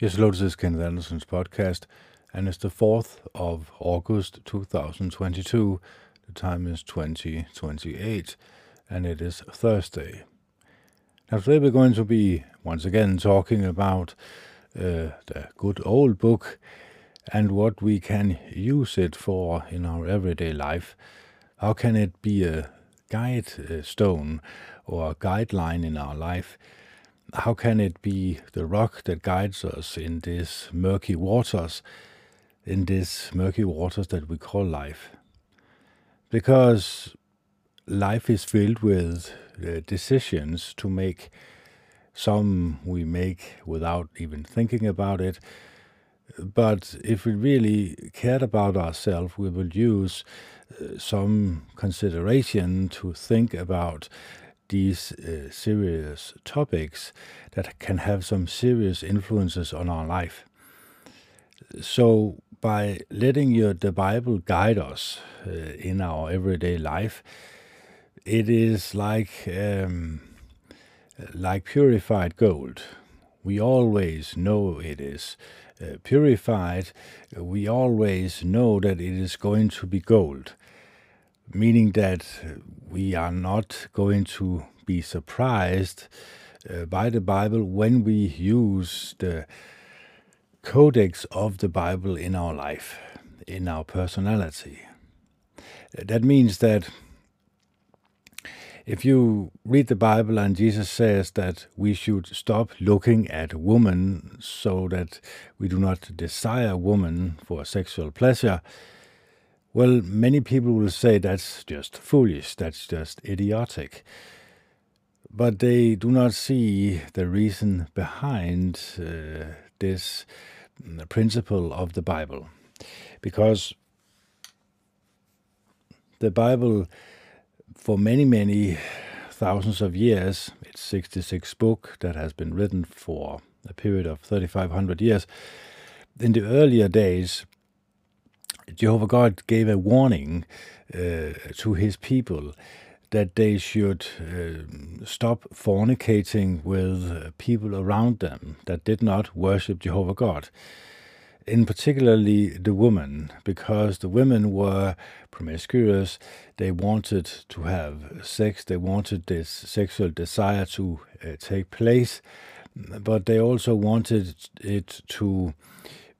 Yes, hello, this is Kenneth Anderson's podcast, and it's the 4th of August 2022. The time is 2028, and it is Thursday. Now, today we're going to be once again talking about uh, the good old book and what we can use it for in our everyday life. How can it be a guide stone or a guideline in our life? How can it be the rock that guides us in these murky waters, in these murky waters that we call life? Because life is filled with uh, decisions to make. Some we make without even thinking about it. But if we really cared about ourselves, we would use uh, some consideration to think about these uh, serious topics that can have some serious influences on our life. So, by letting your, the Bible guide us uh, in our everyday life, it is like um, like purified gold. We always know it is uh, purified. We always know that it is going to be gold meaning that we are not going to be surprised uh, by the Bible when we use the codex of the Bible in our life, in our personality. That means that if you read the Bible and Jesus says that we should stop looking at woman so that we do not desire woman for sexual pleasure, well, many people will say that's just foolish, that's just idiotic. But they do not see the reason behind uh, this principle of the Bible. Because the Bible, for many, many thousands of years, it's 66 book that has been written for a period of 3,500 years. In the earlier days, Jehovah God gave a warning uh, to his people that they should uh, stop fornicating with uh, people around them that did not worship Jehovah God. In particularly the women, because the women were promiscuous, they wanted to have sex, they wanted this sexual desire to uh, take place, but they also wanted it to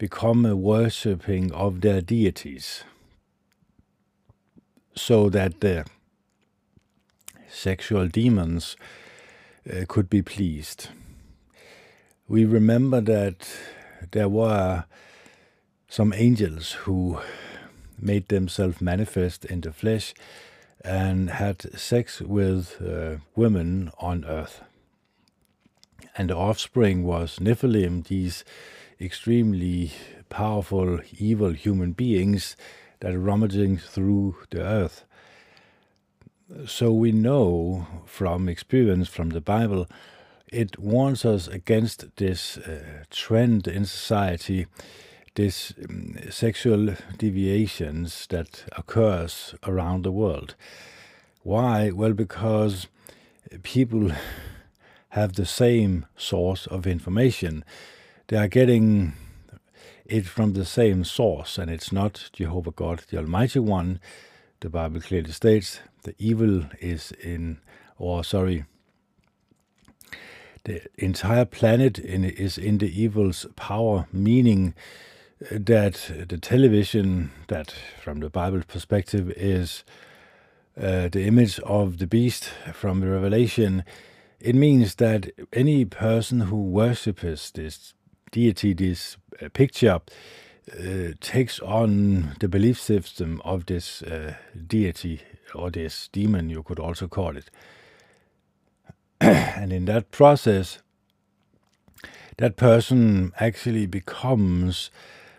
become a worshipping of their deities so that the sexual demons uh, could be pleased. We remember that there were some angels who made themselves manifest in the flesh and had sex with uh, women on earth. And the offspring was Nephilim, these extremely powerful, evil human beings that are rummaging through the earth. So we know from experience from the Bible, it warns us against this uh, trend in society, this um, sexual deviations that occurs around the world. Why? Well, because people have the same source of information they are getting it from the same source, and it's not Jehovah God, the Almighty One. The Bible clearly states the evil is in, or sorry, the entire planet in, is in the evil's power, meaning that the television, that from the Bible perspective is uh, the image of the beast from the Revelation, it means that any person who worships this deity, this uh, picture, uh, takes on the belief system of this uh, deity or this demon, you could also call it. and in that process, that person actually becomes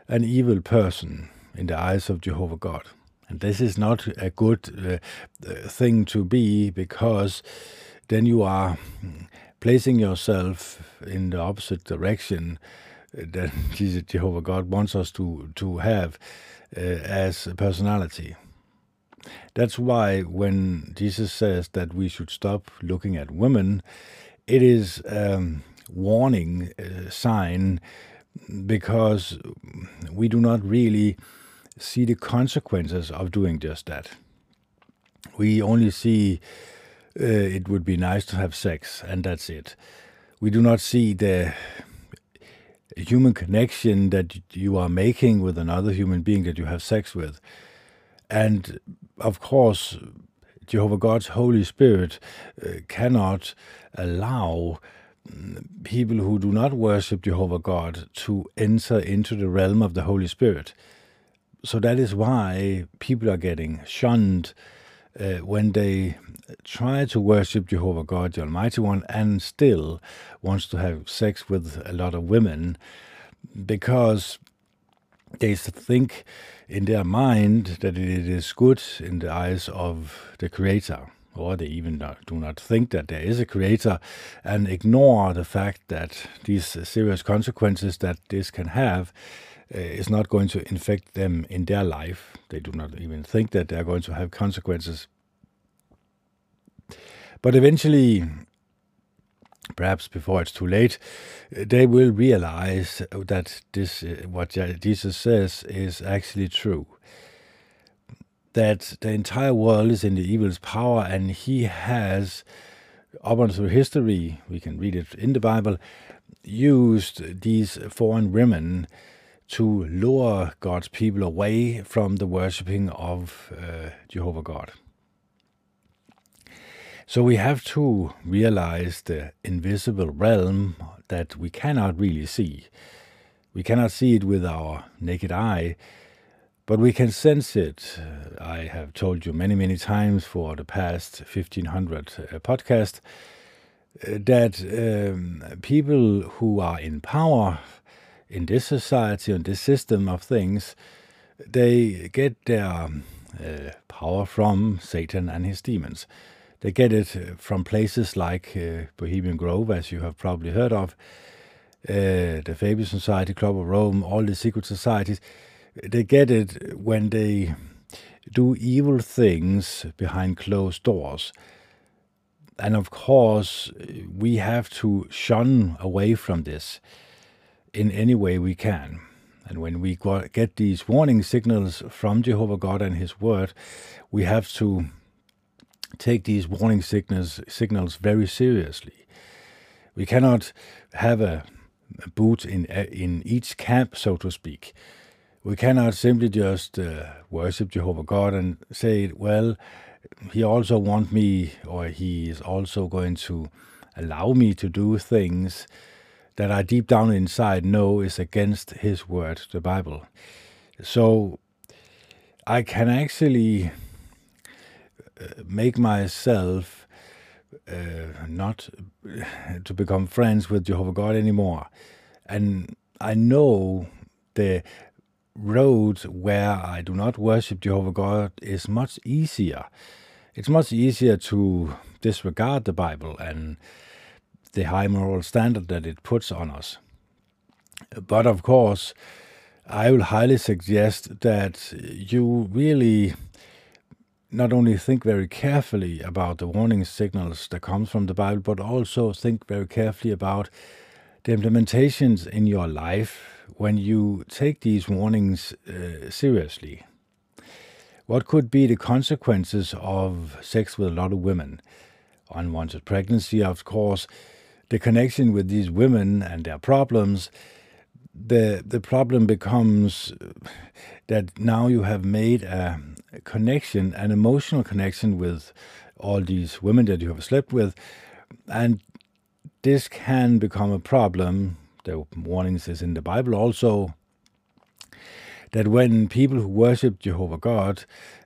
an evil person in the eyes of Jehovah God. And this is not a good uh, thing to be because then you are placing yourself in the opposite direction that Jesus Jehovah God wants us to to have uh, as a personality. That's why when Jesus says that we should stop looking at women, it is a um, warning uh, sign because we do not really see the consequences of doing just that. We only see uh, it would be nice to have sex, and that's it. We do not see the human connection that you are making with another human being that you have sex with. And of course, Jehovah God's Holy Spirit uh, cannot allow mm, people who do not worship Jehovah God to enter into the realm of the Holy Spirit. So that is why people are getting shunned uh, when they try to worship Jehovah God, the Almighty One, and still wants to have sex with a lot of women because they think in their mind that it is good in the eyes of the Creator, or they even do not think that there is a Creator, and ignore the fact that these serious consequences that this can have is not going to infect them in their life. They do not even think that they are going to have consequences but eventually, perhaps before it's too late, they will realize that this, uh, what Jesus says, is actually true. That the entire world is in the evil's power, and he has, up until history, we can read it in the Bible, used these foreign women to lure God's people away from the worshipping of uh, Jehovah God. So we have to realize the invisible realm that we cannot really see. We cannot see it with our naked eye, but we can sense it. I have told you many, many times for the past 1500 uh, podcasts uh, that um, people who are in power in this society and this system of things, they get their uh, power from Satan and his demons. They get it uh, from places like uh, Bohemian Grove, as you have probably heard of, uh, the Fabian Society, Club of Rome, all the secret societies. They get it when they do evil things behind closed doors. And of course, we have to shun away from this in any way we can. And when we get these warning signals from Jehovah God and His Word, we have to take these warning signals, signals very seriously. We cannot have a, boot in, in each camp, so to speak. We cannot simply just uh, worship Jehovah God and say, well, he also wants me, or he is also going to allow me to do things that I deep down inside know is against his word, the Bible. So I can actually make myself uh, not to become friends with Jehovah God anymore. And I know the road where I do not worship Jehovah God is much easier. It's much easier to disregard the Bible and the high moral standard that it puts on us. But of course, I will highly suggest that you really not only think very carefully about the warning signals that comes from the Bible, but also think very carefully about the implementations in your life when you take these warnings uh, seriously. What could be the consequences of sex with a lot of women? Unwanted pregnancy, of course, the connection with these women and their problems. The, the problem becomes that now you have made a, connection, an emotional connection with all these women that you have slept with. And this can become a problem. The warnings is in the Bible also that when people who worship Jehovah God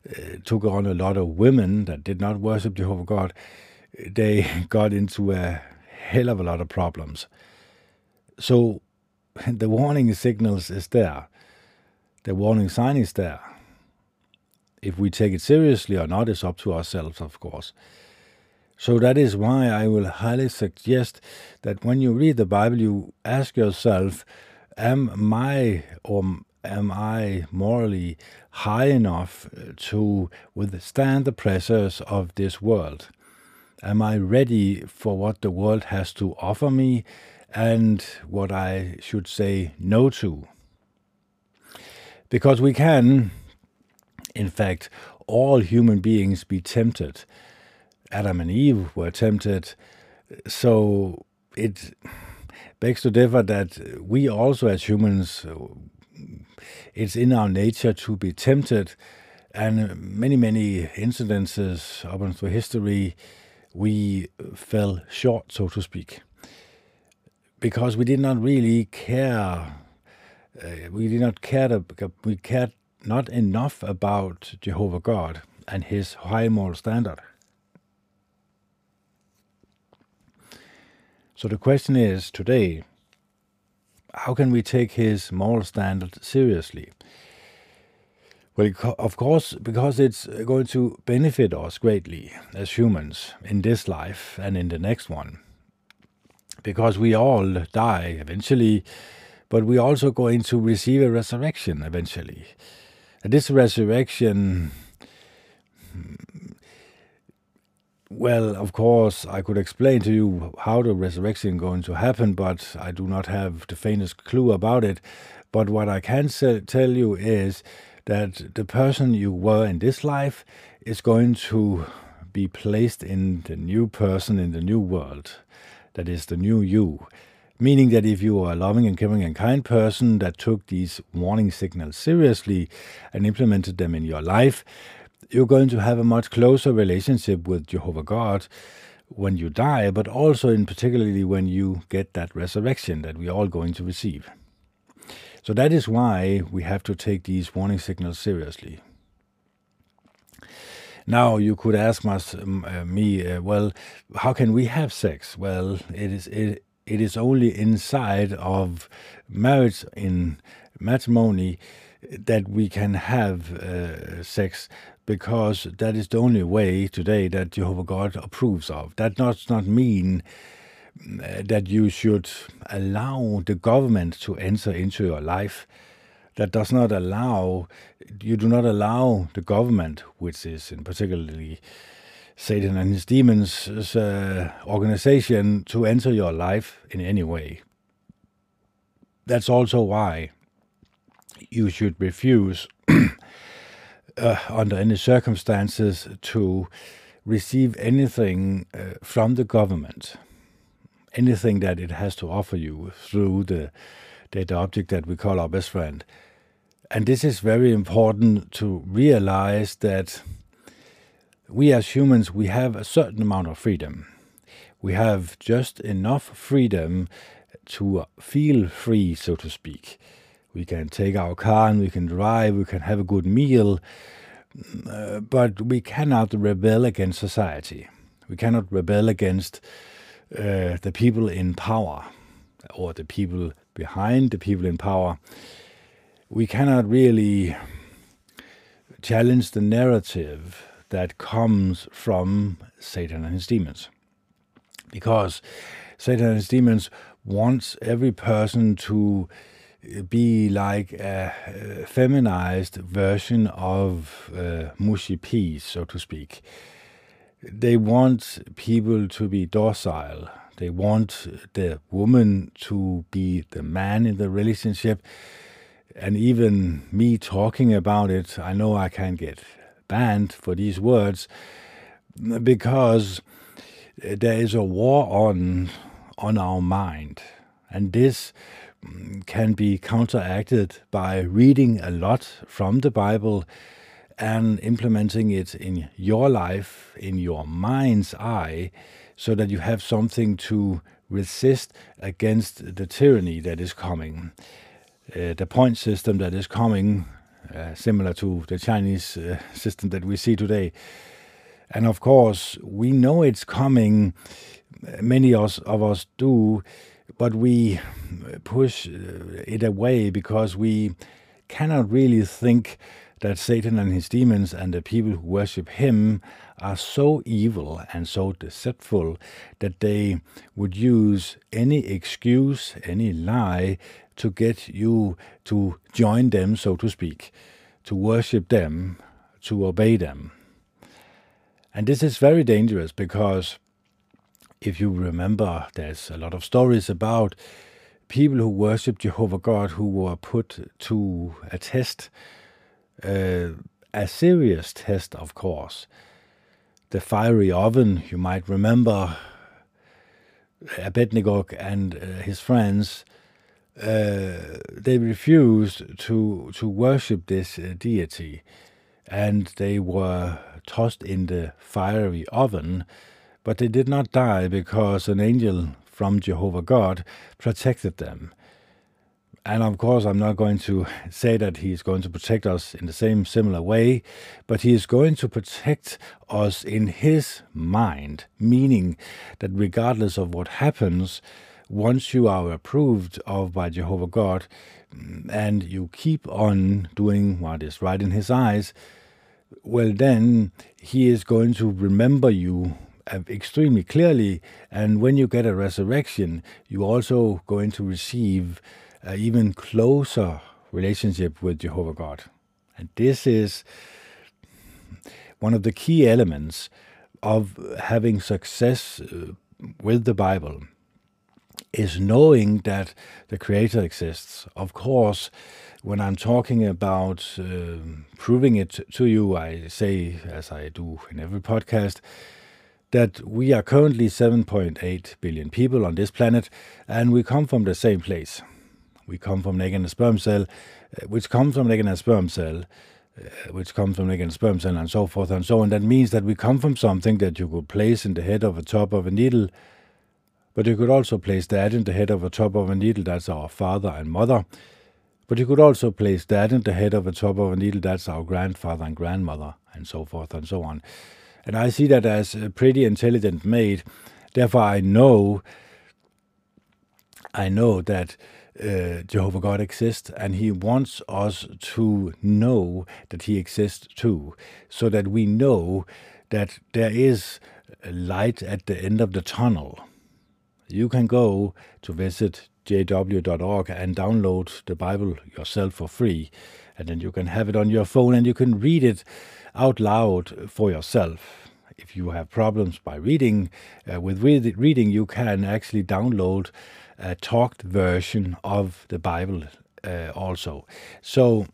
uh, took on a lot of women that did not worship Jehovah God, they got into a hell of a lot of problems. So the warning signals is there. The warning sign is there if we take it seriously or not is up to ourselves, of course. So that is why I will highly suggest that when you read the Bible, you ask yourself, am my or am I morally high enough to withstand the pressures of this world? Am I ready for what the world has to offer me? and what I should say no to. Because we can, in fact, all human beings be tempted. Adam and Eve were tempted, so it begs to differ that we also, as humans, it's in our nature to be tempted, and many, many incidences up into history, we fell short, so to speak, because we did not really care. Uh, we did not care. To, we cared not enough about Jehovah God and His high moral standard. So the question is today how can we take His moral standard seriously? Well, of course, because it's uh, going to benefit us greatly as humans in this life and in the next one. Because we all die eventually, but we're also going to receive a resurrection eventually. And this resurrection, hmm, well, of course, I could explain to you how the resurrection is going to happen, but I do not have the faintest clue about it. But what I can tell you is that the person you were in this life is going to be placed in the new person in the new world. That is the new you. Meaning that if you are a loving and caring and kind person that took these warning signals seriously and implemented them in your life, you're going to have a much closer relationship with Jehovah God when you die, but also in particularly when you get that resurrection that we're all going to receive. So that is why we have to take these warning signals seriously. Now you could ask um, uh, me, uh, well, how can we have sex? Well, it is it, it is only inside of marriage in matrimony that we can have uh, sex because that is the only way today that Jehovah God approves of. That does not mean that you should allow the government to enter into your life. That does not allow, you do not allow the government, which is in particularly Satan and his demons' uh, organization, to enter your life in any way. That's also why you should refuse, uh, under any circumstances, to receive anything uh, from the government anything that it has to offer you through the data object that we call our best friend. And this is very important to realize that we as humans, we have a certain amount of freedom. We have just enough freedom to feel free, so to speak. We can take our car and we can drive, we can have a good meal, uh, but we cannot rebel against society. We cannot rebel against uh, the people in power or the people behind the people in power, we cannot really challenge the narrative that comes from Satan and his demons. Because Satan and his demons wants every person to be like a, feminized version of uh, mushy peas, so to speak they want people to be docile. They want the woman to be the man in the relationship. And even me talking about it, I know I can get banned for these words because there is a war on on our mind. And this can be counteracted by reading a lot from the Bible and implementing it in your life, in your mind's eye, so that you have something to resist against the tyranny that is coming, uh, the point system that is coming, uh, similar to the Chinese uh, system that we see today. And of course, we know it's coming, many of us do, but we push uh, it away because we cannot really think that Satan and his demons and the people who worship him are so evil and so deceitful that they would use any excuse, any lie to get you to join them, so to speak, to worship them, to obey them. And this is very dangerous because if you remember, there's a lot of stories about people who worship Jehovah God who were put to a test, a serious test, of course. The fiery oven, you might remember, Abednego and uh, his friends, uh, they refused to to worship this uh, deity, and they were tossed in the fiery oven, but they did not die because an angel from Jehovah God protected them. And of course, I'm not going to say that He is going to protect us in the same similar way, but He is going to protect us in His mind, meaning that regardless of what happens, once you are approved of by Jehovah God and you keep on doing what is right in His eyes, well, then He is going to remember you uh, extremely clearly. And when you get a resurrection, you're also going to receive an even closer relationship with Jehovah God. And this is one of the key elements of having success uh, with the Bible is knowing that the Creator exists. Of course, when I'm talking about uh, proving it to you, I say, as I do in every podcast, that we are currently 7.8 billion people on this planet, and we come from the same place. We come from an egg and a sperm cell, uh, which comes from an egg and a sperm cell, uh, which comes from an egg and a sperm cell, and so forth and so on. That means that we come from something that you could place in the head of a top of a needle, but you could also place that in the head of a top of a needle. That's our father and mother. But you could also place that in the head of a top of a needle. That's our grandfather and grandmother, and so forth and so on. And I see that as a pretty intelligent mate. Therefore, I know, I know that uh, Jehovah God exists, and He wants us to know that He exists too, so that we know that there is light at the end of the tunnel. You can go to visit jw.org and download the Bible yourself for free, and then you can have it on your phone and you can read it out loud for yourself. If you have problems by reading, uh, with read- reading, you can actually download a talked version of the Bible uh, also. So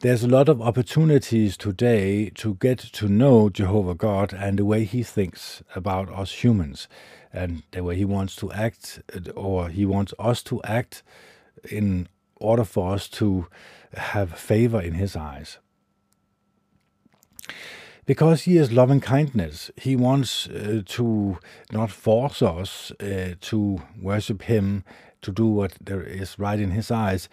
there's a lot of opportunities today to get to know Jehovah God and the way He thinks about us humans, and the way He wants to act, or He wants us to act in order for us to have favor in His eyes because he is loving kindness. He wants uh, to not force us uh, to worship him, to do what there is right in his eyes.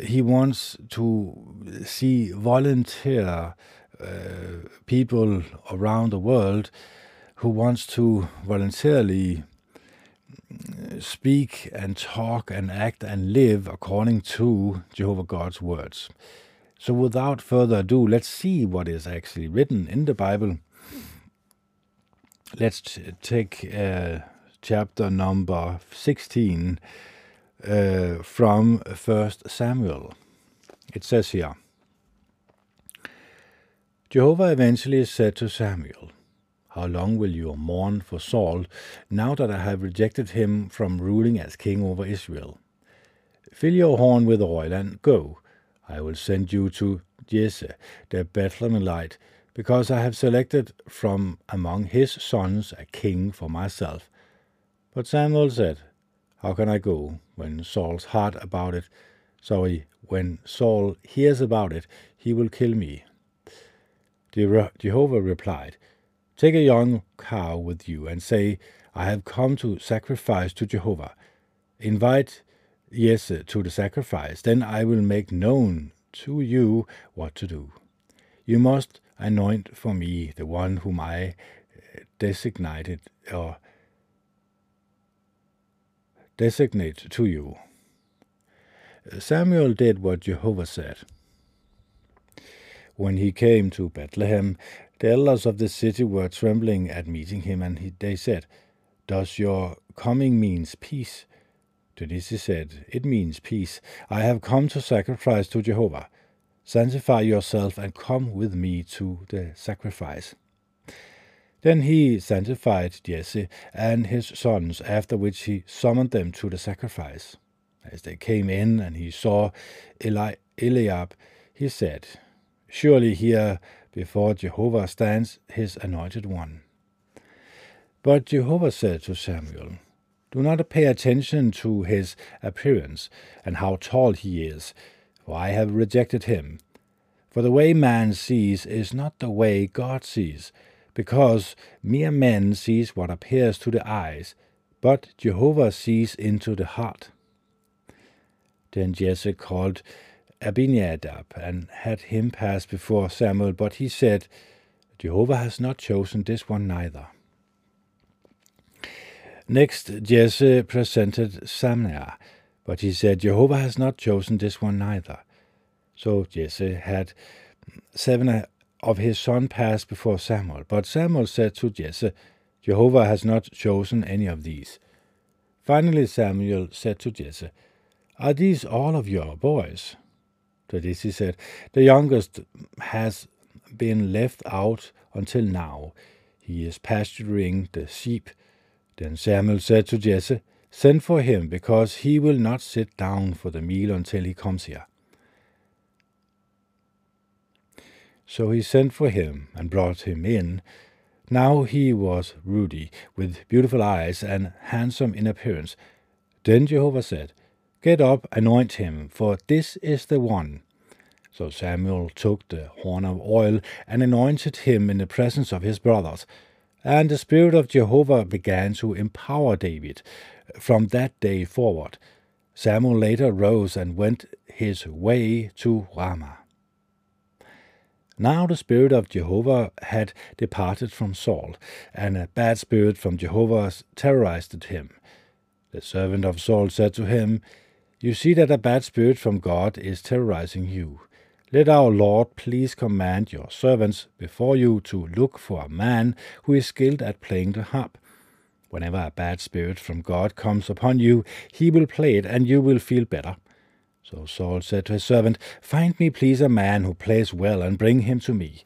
He wants to see volunteer uh, people around the world who wants to voluntarily uh, speak and talk and act and live according to Jehovah God's words. So, without further ado, let's see what is actually written in the Bible. Let's take uh, chapter number 16 uh, from First Samuel. It says here Jehovah eventually said to Samuel, How long will you mourn for Saul now that I have rejected him from ruling as king over Israel? Fill your horn with oil and go. I will send you to Jesse, the Bethlehemite, because I have selected from among his sons a king for myself. But Samuel said, How can I go when Saul's heart about it? Sorry, when Saul hears about it, he will kill me. Jehovah replied, Take a young cow with you and say, I have come to sacrifice to Jehovah. Invite Jesse to the sacrifice, then I will make known to you what to do. You must anoint for me the one whom I uh, designated or designate to you. Samuel did what Jehovah said. When he came to Bethlehem, the elders of the city were trembling at meeting him, and he, they said, Does your coming mean peace? To this he said, It means peace. I have come to sacrifice to Jehovah. Sanctify yourself and come with me to the sacrifice. Then he sanctified Jesse and his sons, after which he summoned them to the sacrifice. As they came in and he saw Eli- Eliab, he said, Surely here before Jehovah stands his anointed one. But Jehovah said to Samuel, Do not pay attention to his appearance and how tall he is, for I have rejected him. For the way man sees is not the way God sees, because mere man sees what appears to the eyes, but Jehovah sees into the heart. Then Jesse called Abinadab and had him pass before Samuel, but he said, Jehovah has not chosen this one neither. Next, Jesse presented Shammah, but he said, Jehovah has not chosen this one neither. So Jesse had seven uh, of his sons pass before Samuel. But Samuel said to Jesse, Jehovah has not chosen any of these. Finally Samuel said to Jesse, Are these all of your boys? To this he said, The youngest has been left out until now. He is pasturing the sheep. Then Samuel said to Jesse, Send for him, because he will not sit down for the meal until he comes here. So he sent for him and brought him in. Now he was ruddy, with beautiful eyes and handsome in appearance. Then Jehovah said, Get up, anoint him, for this is the one. So Samuel took the horn of oil and anointed him in the presence of his brothers. And the Spirit of Jehovah began to empower David from that day forward. Samuel later rose and went his way to Ramah. Now the spirit of Jehovah had departed from Saul, and a bad spirit from Jehovah terrorized him. The servant of Saul said to him, You see that a bad spirit from God is terrorizing you. Let our Lord please command your servants before you to look for a man who is skilled at playing the harp. Whenever a bad spirit from God comes upon you, he will play it, and you will feel better. So Saul said to his servant, Find me, please, a man who plays well, and bring him to me.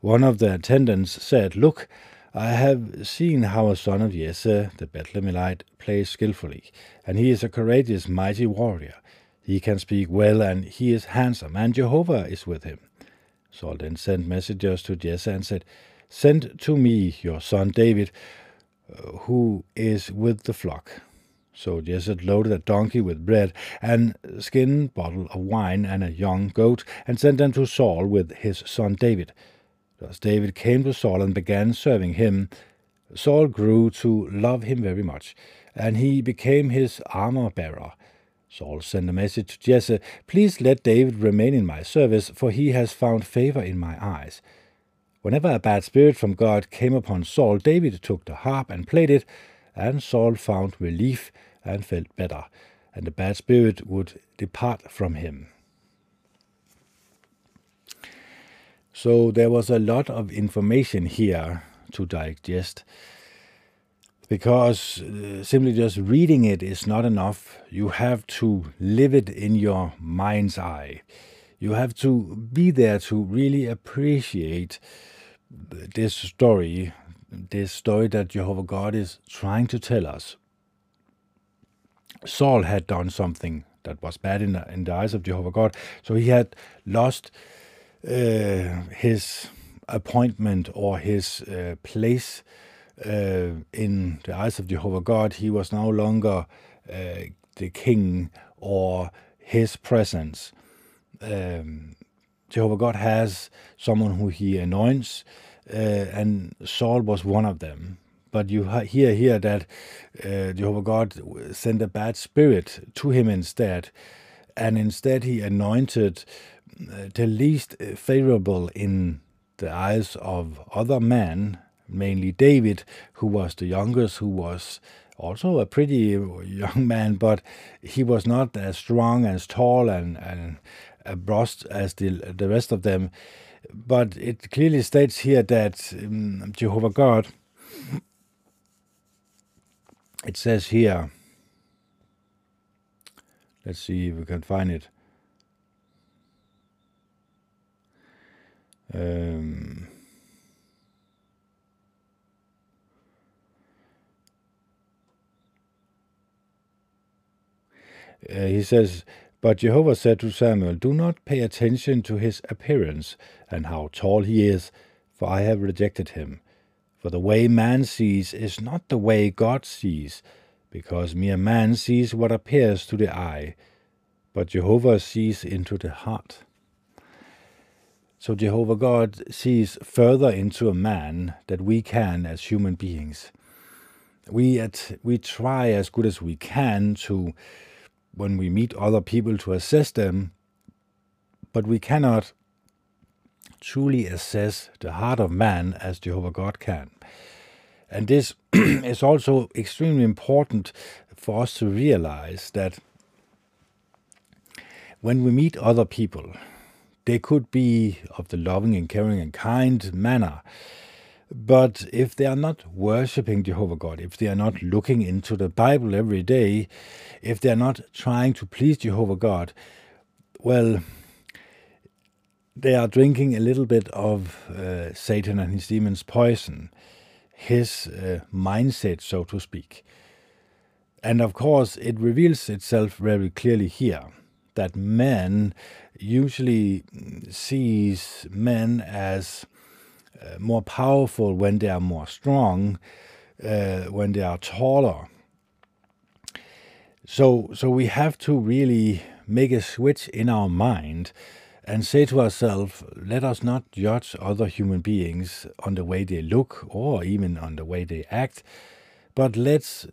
One of the attendants said, Look, I have seen how a son of Jesse, the Bethlehemite, plays skilfully, and he is a courageous, mighty warrior. He can speak well, and he is handsome, and Jehovah is with him. Saul then sent messengers to Jesse and said, Send to me your son David, uh, who is with the flock. So Jesse loaded a donkey with bread and skin bottle of wine and a young goat, and sent them to Saul with his son David. Thus David came to Saul and began serving him. Saul grew to love him very much, and he became his armor bearer. Saul sent a message to Jesse, Please let David remain in my service, for he has found favor in my eyes. Whenever a bad spirit from God came upon Saul, David took the harp and played it, and Saul found relief and felt better, and the bad spirit would depart from him. So there was a lot of information here to digest because uh, simply just reading it is not enough. You have to live it in your mind's eye. You have to be there to really appreciate this story this story that Jehovah God is trying to tell us. Saul had done something that was bad in the, in the eyes of Jehovah God, so he had lost uh, his appointment or his uh, place uh, in the eyes of Jehovah God. He was no longer uh, the king or his presence. Um, Jehovah God has someone who he anoints uh, and Saul was one of them. But you hear here that uh, Jehovah God sent a bad spirit to him instead, and instead he anointed uh, the least favorable in the eyes of other men, mainly David, who was the youngest, who was also a pretty young man, but he was not as strong, as tall, and, and brushed as the, the rest of them but it clearly states here that um, Jehovah God, it says here, let's see if we can find it. Um, Uh, he says, But Jehovah said to Samuel, Do not pay attention to his appearance and how tall he is, for I have rejected him. For the way man sees is not the way God sees, because mere man sees what appears to the eye, but Jehovah sees into the heart. So Jehovah God sees further into a man than we can as human beings. We at we try as good as we can to when we meet other people to assess them, but we cannot truly assess the heart of man as Jehovah God can. And this is also extremely important for us to realize that when we meet other people, they could be of the loving and caring and kind manner. But if they are not worshipping Jehovah God, if they are not looking into the Bible every day, if they are not trying to please Jehovah God, well, they are drinking a little bit of uh, Satan and his demons' poison, his uh, mindset, so to speak. And of course, it reveals itself very clearly here that man usually sees men as more powerful when they are more strong, uh, when they are taller. So, so we have to really make a switch in our mind and say to ourselves, let us not judge other human beings on the way they look or even on the way they act, but let's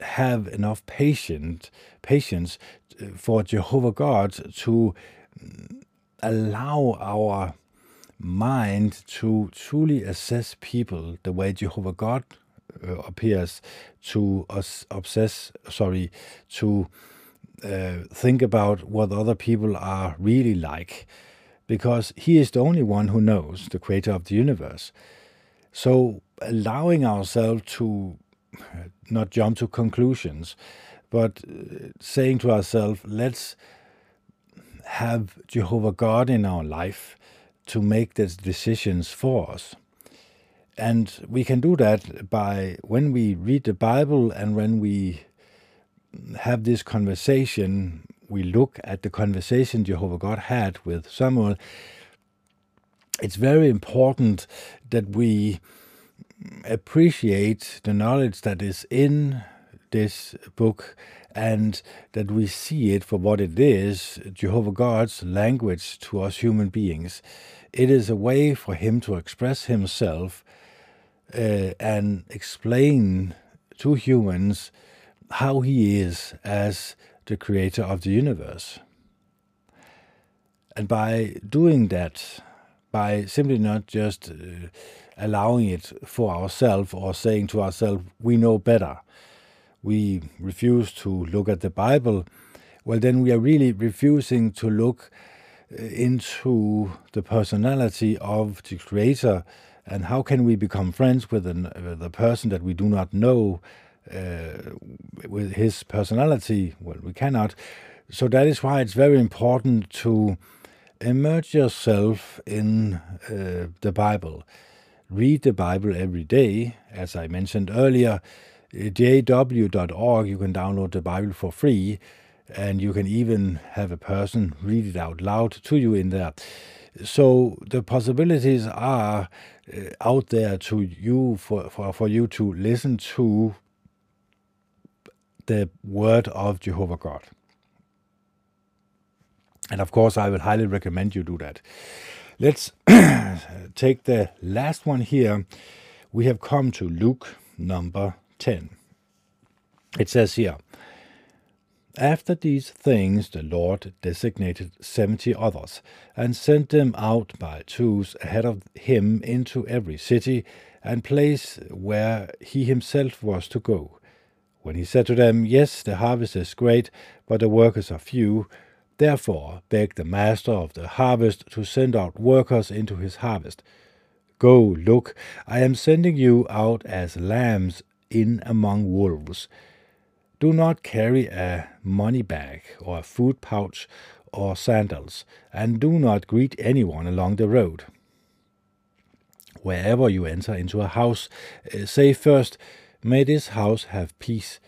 have enough patient, patience uh, for Jehovah God to allow our mind to truly assess people the way Jehovah God uh, appears to us obsess sorry to uh, think about what other people are really like because he is the only one who knows the creator of the universe. So allowing ourselves to not jump to conclusions but uh, saying to ourselves let's have Jehovah God in our life to make these decisions for us. And we can do that by when we read the Bible and when we have this conversation, we look at the conversation Jehovah God had with Samuel. It's very important that we appreciate the knowledge that is in this book and that we see it for what it is Jehovah God's language to us human beings. It is a way for Him to express Himself uh, and explain to humans how He is as the creator of the universe. And by doing that, by simply not just uh, allowing it for ourselves or saying to ourselves, we know better, we refuse to look at the Bible, well, then we are really refusing to look into the personality of the Creator and how can we become friends with, an, with a person that we do not know uh, with his personality? Well, we cannot. So that is why it's very important to immerse yourself in uh, the Bible. Read the Bible every day, as I mentioned earlier jw.org, you can download the Bible for free, and you can even have a person read it out loud to you in there. So the possibilities are uh, out there to you for, for, for you to listen to the word of Jehovah God. And of course, I will highly recommend you do that. Let's take the last one here. We have come to Luke number 10. It says here, After these things the Lord designated seventy others, and sent them out by twos ahead of him into every city and place where he himself was to go. When he said to them, Yes, the harvest is great, but the workers are few, therefore beg the master of the harvest to send out workers into his harvest. Go, look, I am sending you out as lambs in among wolves. Do not carry a money bag or a food pouch or sandals, and do not greet anyone along the road. Wherever you enter into a house, uh, say first, May this house have peace.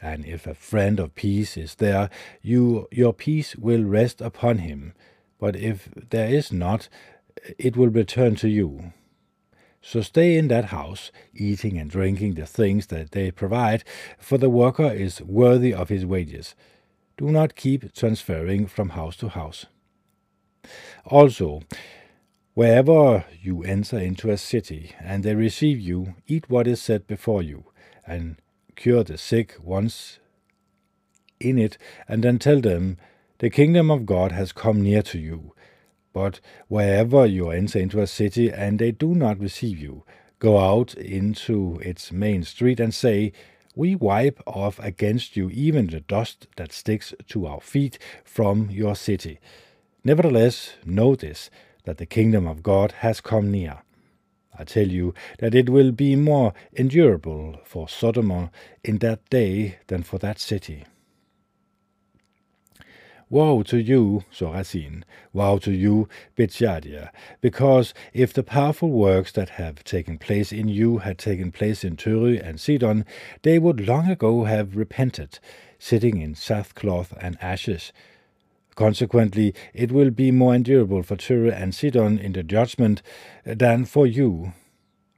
And if a friend of peace is there, you, your peace will rest upon him. But if there is not, it will return to you. So stay in that house, eating and drinking the things that they provide, for the worker is worthy of his wages. Do not keep transferring from house to house. Also, wherever you enter into a city and they receive you, eat what is set before you, and cure the sick once in it, and then tell them, The kingdom of God has come near to you. But wherever you enter into a city and they do not receive you, go out into its main street and say, We wipe off against you even the dust that sticks to our feet from your city. Nevertheless, know this, that the kingdom of God has come near. I tell you that it will be more endurable for Sodom in that day than for that city. Woe to you, Chorazin! Woe to you, Bethsaida! Because if the powerful works that have taken place in you had taken place in Tyre and Sidon, they would long ago have repented, sitting in sackcloth and ashes. Consequently, it will be more endurable for Tyre and Sidon in the judgment than for you.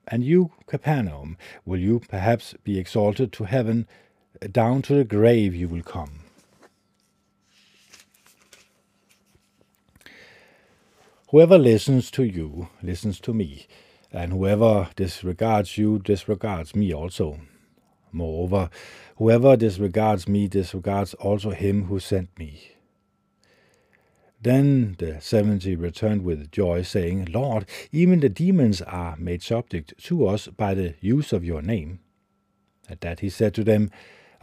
And you, Capernaum, will you perhaps be exalted to heaven? Down to the grave you will come. Whoever listens to you listens to me, and whoever disregards you disregards me also. Moreover, whoever disregards me disregards also him who sent me. Then the seventy returned with joy, saying, Lord, even the demons are made subject to us by the use of your name. At that he said to them,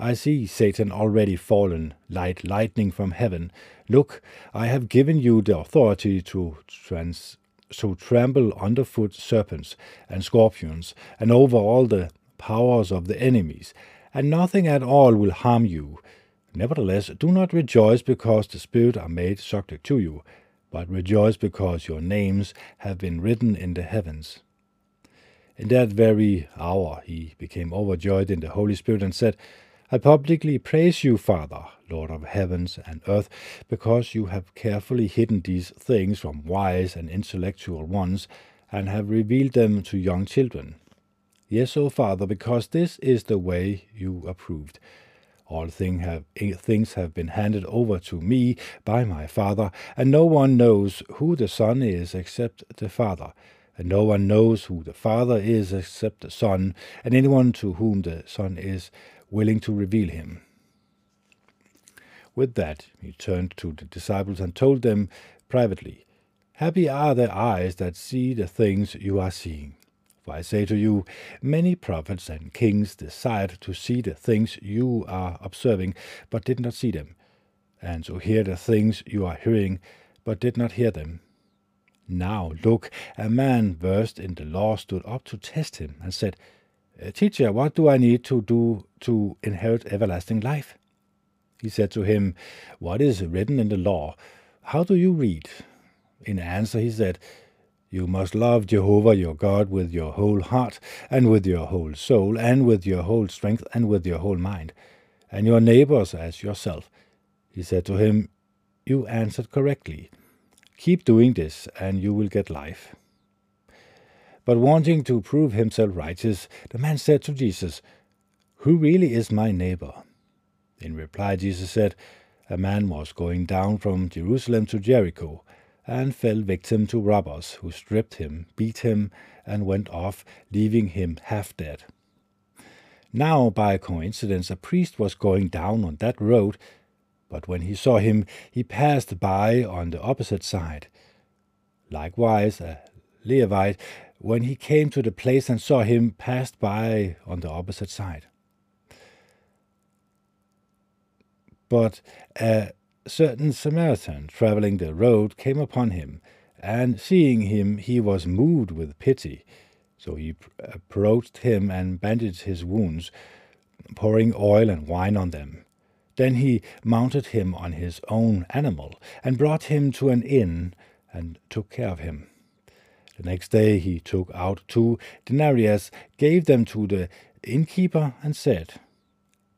I see Satan already fallen like lightning from heaven. Look, I have given you the authority to trans to trample underfoot serpents and scorpions, and over all the powers of the enemies, and nothing at all will harm you. Nevertheless, do not rejoice because the Spirit are made subject to you, but rejoice because your names have been written in the heavens. In that very hour he became overjoyed in the Holy Spirit and said, I publicly praise you, Father, Lord of heavens and earth, because you have carefully hidden these things from wise and intellectual ones, and have revealed them to young children. Yes, O Father, because this is the way you approved. All thing have, eh, things have been handed over to me by my Father, and no one knows who the Son is except the Father, and no one knows who the Father is except the Son, and anyone to whom the Son is willing to reveal him. With that, he turned to the disciples and told them privately, Happy are the eyes that see the things you are seeing. For I say to you, many prophets and kings desired to see the things you are observing, but did not see them, and to hear the things you are hearing, but did not hear them. Now look, a man versed in the law stood up to test him, and said, Uh, teacher, what do I need to do to inherit everlasting life? He said to him, What is written in the law? How do you read? In answer, he said, You must love Jehovah your God with your whole heart, and with your whole soul, and with your whole strength, and with your whole mind, and your neighbors as yourself. He said to him, You answered correctly. Keep doing this, and you will get life. But wanting to prove himself righteous, the man said to Jesus, Who really is my neighbor? In reply, Jesus said, A man was going down from Jerusalem to Jericho, and fell victim to robbers, who stripped him, beat him, and went off, leaving him half dead. Now, by coincidence, a priest was going down on that road, but when he saw him, he passed by on the opposite side. Likewise, a Levite when he came to the place and saw him, passed by on the opposite side. But a certain Samaritan traveling the road came upon him, and seeing him, he was moved with pity. So he approached him and bandaged his wounds, pouring oil and wine on them. Then he mounted him on his own animal, and brought him to an inn, and took care of him. The next day he took out two denarius, gave them to the innkeeper, and said,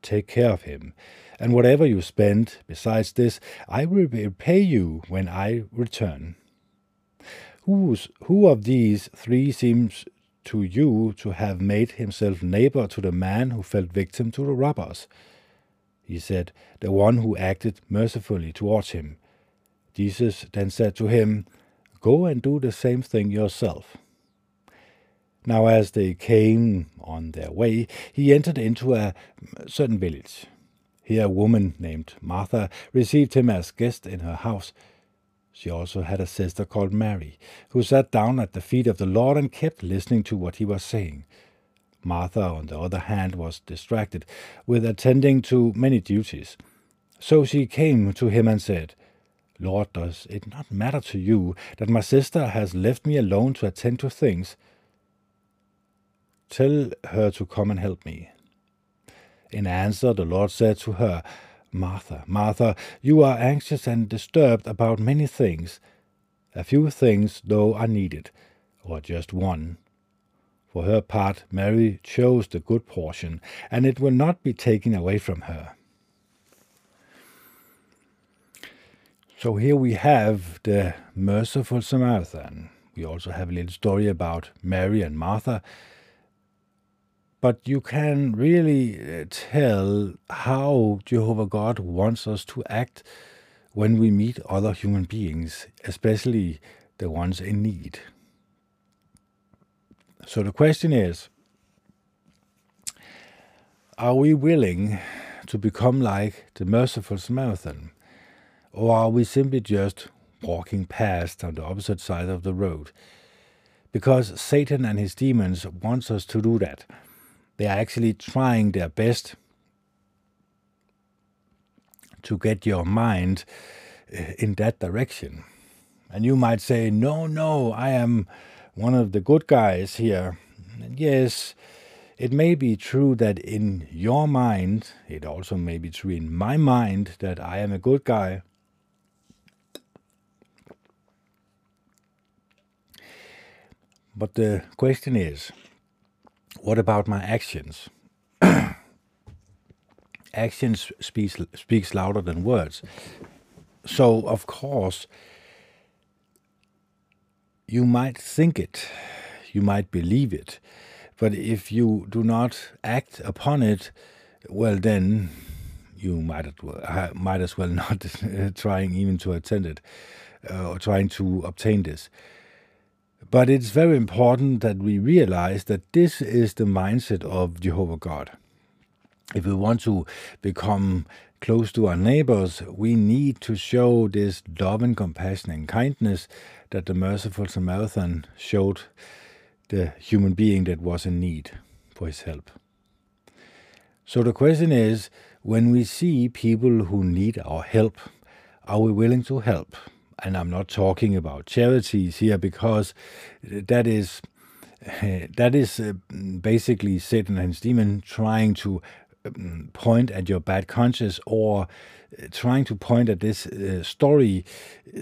take care of him. And whatever you spend besides this, I will repay you when I return. Who's, who of these three seems to you to have made himself neighbor to the man who fell victim to the robbers? He said, The one who acted mercifully towards him. Jesus then said to him, Go and do the same thing yourself. Now, as they came on their way, he entered into a certain village. Here, a woman named Martha received him as guest in her house. She also had a sister called Mary, who sat down at the feet of the Lord and kept listening to what he was saying. Martha, on the other hand, was distracted with attending to many duties. So she came to him and said, Lord, does it not matter to you that my sister has left me alone to attend to things? Tell her to come and help me. In answer, the Lord said to her, Martha, Martha, you are anxious and disturbed about many things. A few things, though, are needed, or just one. For her part, Mary chose the good portion, and it will not be taken away from her. So here we have the merciful Samaritan. We also have a little story about Mary and Martha but you can really uh, tell how Jehovah God wants us to act when we meet other human beings, especially the ones in need. So the question is Are we willing to become like the merciful Samaritan? Or are we simply just walking past on the opposite side of the road? Because Satan and his demons wants us to do that they are actually trying their best to get your mind eh, in that direction. And you might say, No, no, I am one of the good guys here. Yes, it may be true that in your mind, it also may be true in my mind that I am a good guy. But the question is, what about my actions? actions speaks speaks louder than words. So of course you might think it, you might believe it, but if you do not act upon it, well then you might as well, might as well not trying even to attend it uh, or trying to obtain this. But it's very important that we realize that this is the mindset of Jehovah God. If we want to become close to our neighbors, we need to show this love and compassion and kindness that the merciful Samaritan showed the human being that was in need for his help. So the question is when we see people who need our help, are we willing to help? And I'm not talking about charities here because that is that is uh, basically Satan and his demon trying to um, point at your bad conscience or uh, trying to point at this uh, story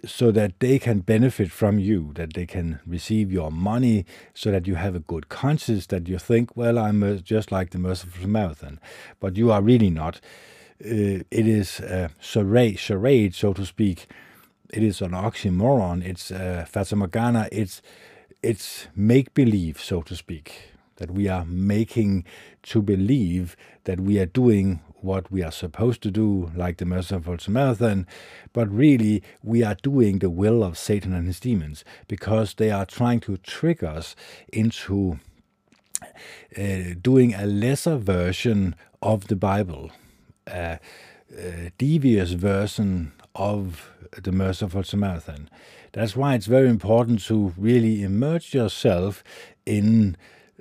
so that they can benefit from you, that they can receive your money, so that you have a good conscience, that you think, well, I'm just like the merciful Samaritan, but you are really not. It is a charade, charade, so to speak, it is an oxymoron. It's uh, Fata Morgana. It's it's make believe, so to speak, that we are making to believe that we are doing what we are supposed to do, like the merciful Samaritan, but really we are doing the will of Satan and his demons because they are trying to trick us into uh, doing a lesser version of the Bible, a, a devious version of the merciful Samaritan. That's why it's very important to really immerse yourself in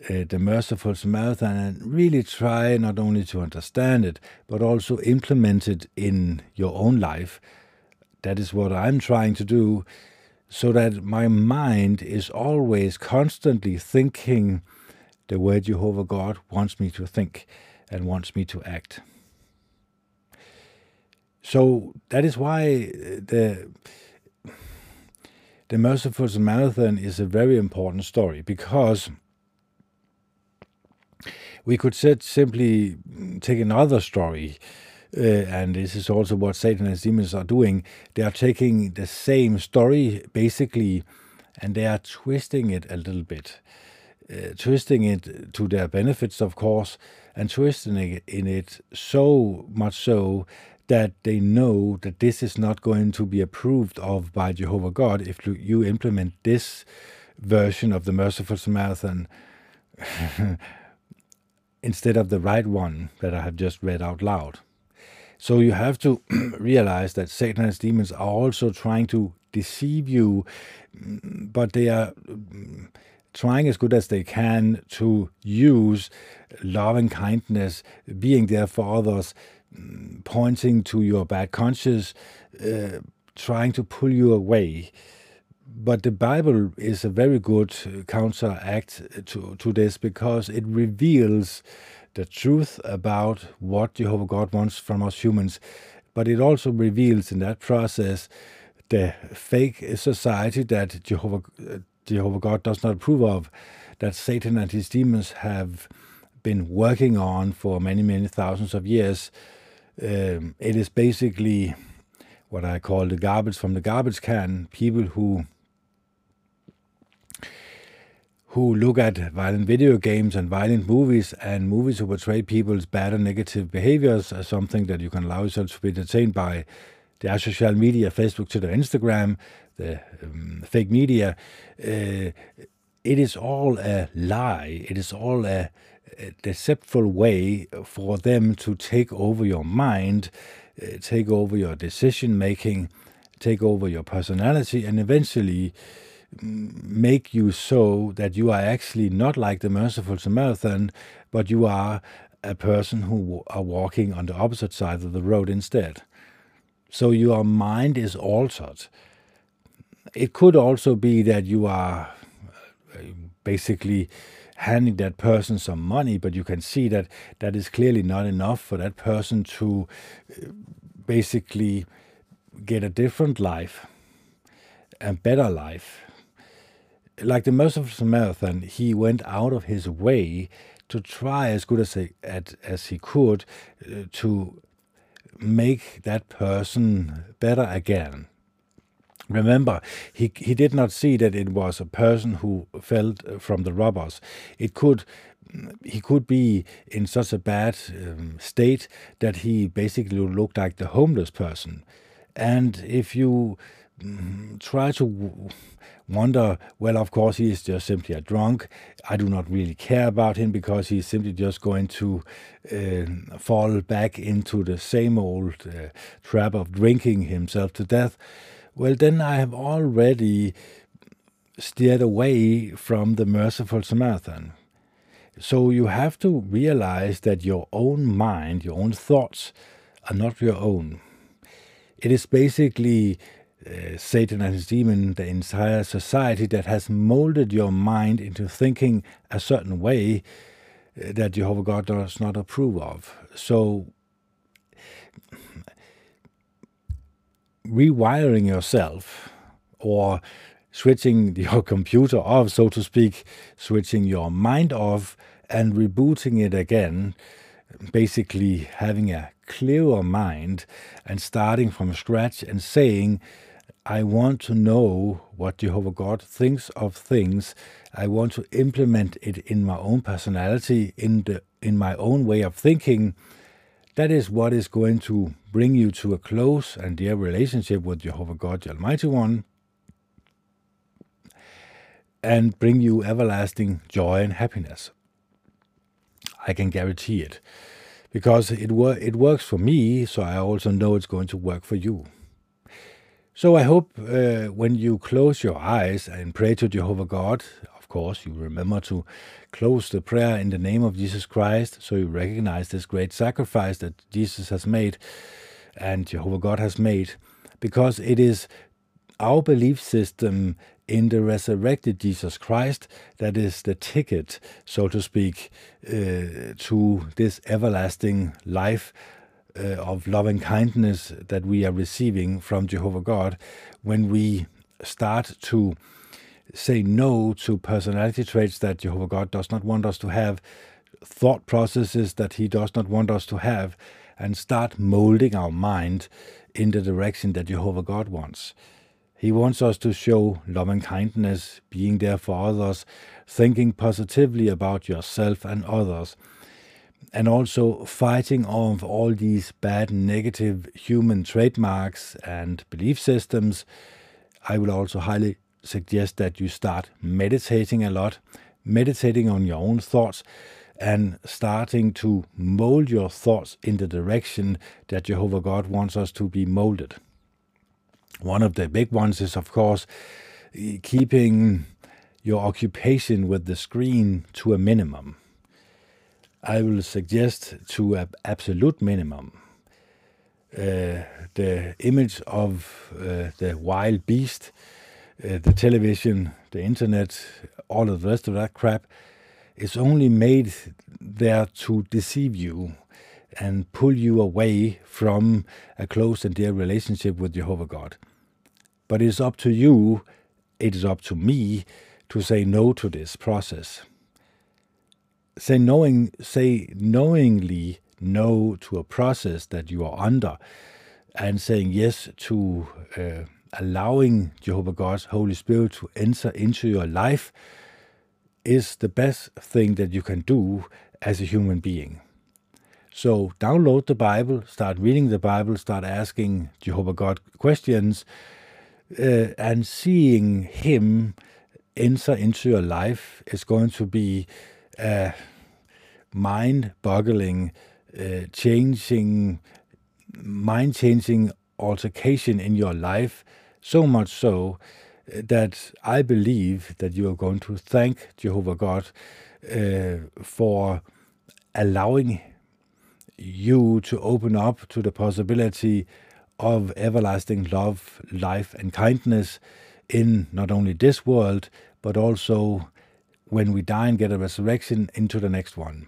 uh, the merciful Samaritan and really try not only to understand it, but also implement it in your own life. That is what I'm trying to do, so that my mind is always constantly thinking the way Jehovah God wants me to think and wants me to act. So that is why uh, the the Merciful Samaritan is a very important story because we could set, simply take another story, uh, and this is also what Satan and demons are doing. They are taking the same story, basically, and they are twisting it a little bit. Uh, twisting it to their benefits, of course, and twisting it in it so much so that they know that this is not going to be approved of by Jehovah God if you implement this version of the merciful Samaritan instead of the right one that I have just read out loud. So you have to realize that Satan and his demons are also trying to deceive you, mm, but they are mm, trying as good as they can to use love and kindness, being there for others, Mm, pointing to your bad conscience, uh, trying to pull you away. But the Bible is a very good uh, counteract uh, to, to this because it reveals the truth about what Jehovah God wants from us humans, but it also reveals in that process the fake society that Jehovah uh, Jehovah God does not approve of, that Satan and his demons have been working on for many, many thousands of years. Um, it is basically what I call the garbage from the garbage can, people who who look at violent video games and violent movies and movies who portray people's bad and negative behaviors as something that you can allow yourself to be entertained by. The social media, Facebook, Twitter, Instagram, the um, fake media, uh, it is all a lie. It is all a, a deceptive way for them to take over your mind, uh, take over your decision making, take over your personality, and eventually mm, make you so that you are actually not like the merciful Samaritan, but you are a person who are walking on the opposite side of the road instead. So your mind is altered it could also be that you are uh, basically handing that person some money, but you can see that that is clearly not enough for that person to uh, basically get a different life, a better life. Like the Merciful Samaritan, he went out of his way to try as good as he, as he could uh, to make that person better again. Remember, he, he did not see that it was a person who fell from the robbers. It could he could be in such a bad um, state that he basically looked like the homeless person. And if you mm, try to wonder, well, of course, he is just simply a drunk. I do not really care about him because he's simply just going to uh, fall back into the same old uh, trap of drinking himself to death well, then I have already steered away from the merciful Samaritan. So you have to realize that your own mind, your own thoughts, are not your own. It is basically uh, Satan and his demon, the entire society that has molded your mind into thinking a certain way uh, that Jehovah God does not approve of. So rewiring yourself or switching your computer off, so to speak, switching your mind off and rebooting it again, basically having a clearer mind and starting from scratch and saying, I want to know what Jehovah God thinks of things. I want to implement it in my own personality, in the in my own way of thinking, that is what is going to bring you to a close and dear relationship with Jehovah God, the Almighty One, and bring you everlasting joy and happiness. I can guarantee it. Because it, wor- it works for me, so I also know it's going to work for you. So I hope uh, when you close your eyes and pray to Jehovah God, course, you remember to close the prayer in the name of Jesus Christ, so you recognize this great sacrifice that Jesus has made and Jehovah God has made, because it is our belief system in the resurrected Jesus Christ that is the ticket, so to speak, uh, to this everlasting life uh, of loving kindness that we are receiving from Jehovah God when we start to say no to personality traits that Jehovah God does not want us to have, thought processes that He does not want us to have and start molding our mind in the direction that Jehovah God wants. He wants us to show loving kindness, being there for others, thinking positively about yourself and others, and also fighting off all these bad, negative human trademarks and belief systems. I will also highly suggest that you start meditating a lot, meditating on your own thoughts, and starting to mold your thoughts in the direction that Jehovah God wants us to be molded. One of the big ones is, of course, keeping your occupation with the screen to a minimum. I will suggest to an absolute minimum. Uh, the image of uh, the wild beast, uh, the television, the internet, all of the rest of that crap is only made there to deceive you and pull you away from a close and dear relationship with Jehovah God. But it's up to you, it is up to me to say no to this process. Say knowing say knowingly no to a process that you are under and saying yes to uh, allowing Jehovah God's Holy Spirit to enter into your life is the best thing that you can do as a human being. So download the Bible, start reading the Bible, start asking Jehovah God questions, uh, and seeing Him enter into your life is going to be a mind boggling, uh, changing, mind changing altercation in your life. So much so uh, that I believe that you are going to thank Jehovah God uh, for allowing you to open up to the possibility of everlasting love, life, and kindness in not only this world, but also when we die and get a resurrection into the next one.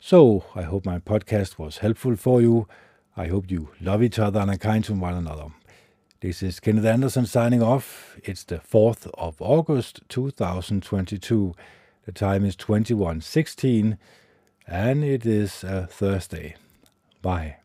So, I hope my podcast was helpful for you. I hope you love each other and are kind to one another. This is Kenneth Anderson signing off. It's the 4th of August 2022. The time is 21:16 and it is a Thursday. Bye.